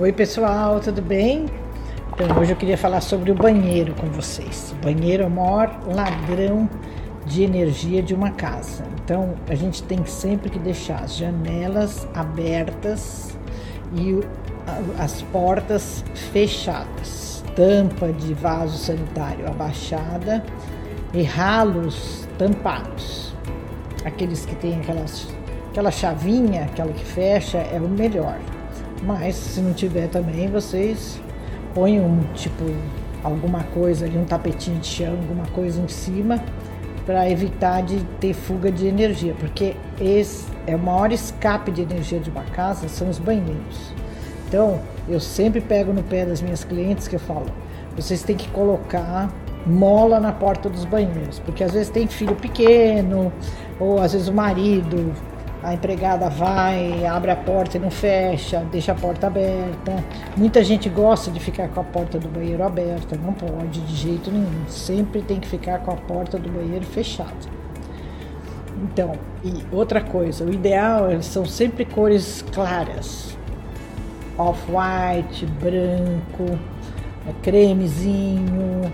Oi pessoal, tudo bem? Então hoje eu queria falar sobre o banheiro com vocês. O banheiro é o maior ladrão de energia de uma casa. Então a gente tem sempre que deixar as janelas abertas e as portas fechadas, tampa de vaso sanitário abaixada e ralos tampados. Aqueles que tem aquelas, aquela chavinha, aquela que fecha, é o melhor. Mas se não tiver também, vocês põem um tipo alguma coisa ali, um tapetinho de chão, alguma coisa em cima para evitar de ter fuga de energia, porque esse é o maior escape de energia de uma casa são os banheiros. Então, eu sempre pego no pé das minhas clientes que eu falo, vocês têm que colocar mola na porta dos banheiros, porque às vezes tem filho pequeno, ou às vezes o marido a empregada vai, abre a porta e não fecha, deixa a porta aberta. Muita gente gosta de ficar com a porta do banheiro aberta, não pode de jeito nenhum. Sempre tem que ficar com a porta do banheiro fechada. Então, e outra coisa, o ideal eles são sempre cores claras. Off-white, branco, é, cremezinho,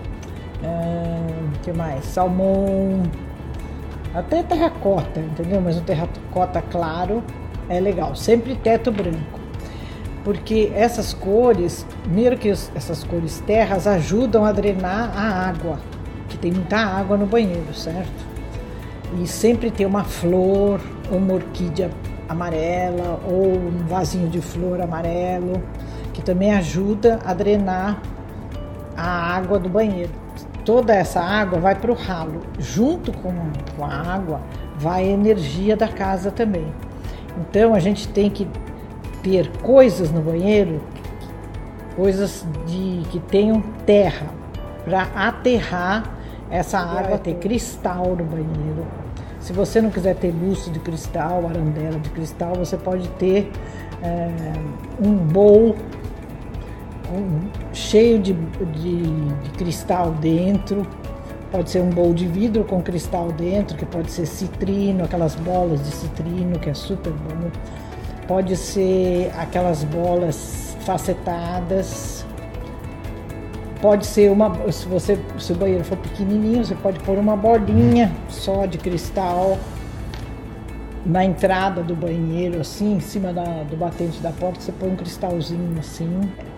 é, que mais? Salmão, até terracota, entendeu? Mas um terracota claro é legal. Sempre teto branco. Porque essas cores, primeiro que essas cores terras ajudam a drenar a água, que tem muita água no banheiro, certo? E sempre tem uma flor, uma orquídea amarela ou um vasinho de flor amarelo, que também ajuda a drenar a água do banheiro toda essa água vai para o ralo. Junto com, a água vai a energia da casa também. Então a gente tem que ter coisas no banheiro, coisas de que tenham terra para aterrar essa água, ter cristal no banheiro. Se você não quiser ter lustre de cristal, arandela de cristal, você pode ter é, um bowl cheio de, de, de cristal dentro. Pode ser um bowl de vidro com cristal dentro, que pode ser citrino, aquelas bolas de citrino, que é super bom. Pode ser aquelas bolas facetadas. Pode ser uma, se você, se o banheiro for pequenininho, você pode pôr uma bolinha só de cristal na entrada do banheiro, assim, em cima da, do batente da porta, você põe um cristalzinho assim.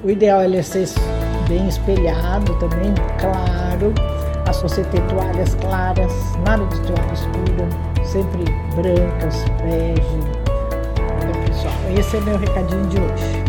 O ideal é ele ser bem espelhado também, claro. A você ter toalhas claras, nada de toalha escura, sempre brancas, bege. É, pessoal, esse é meu recadinho de hoje?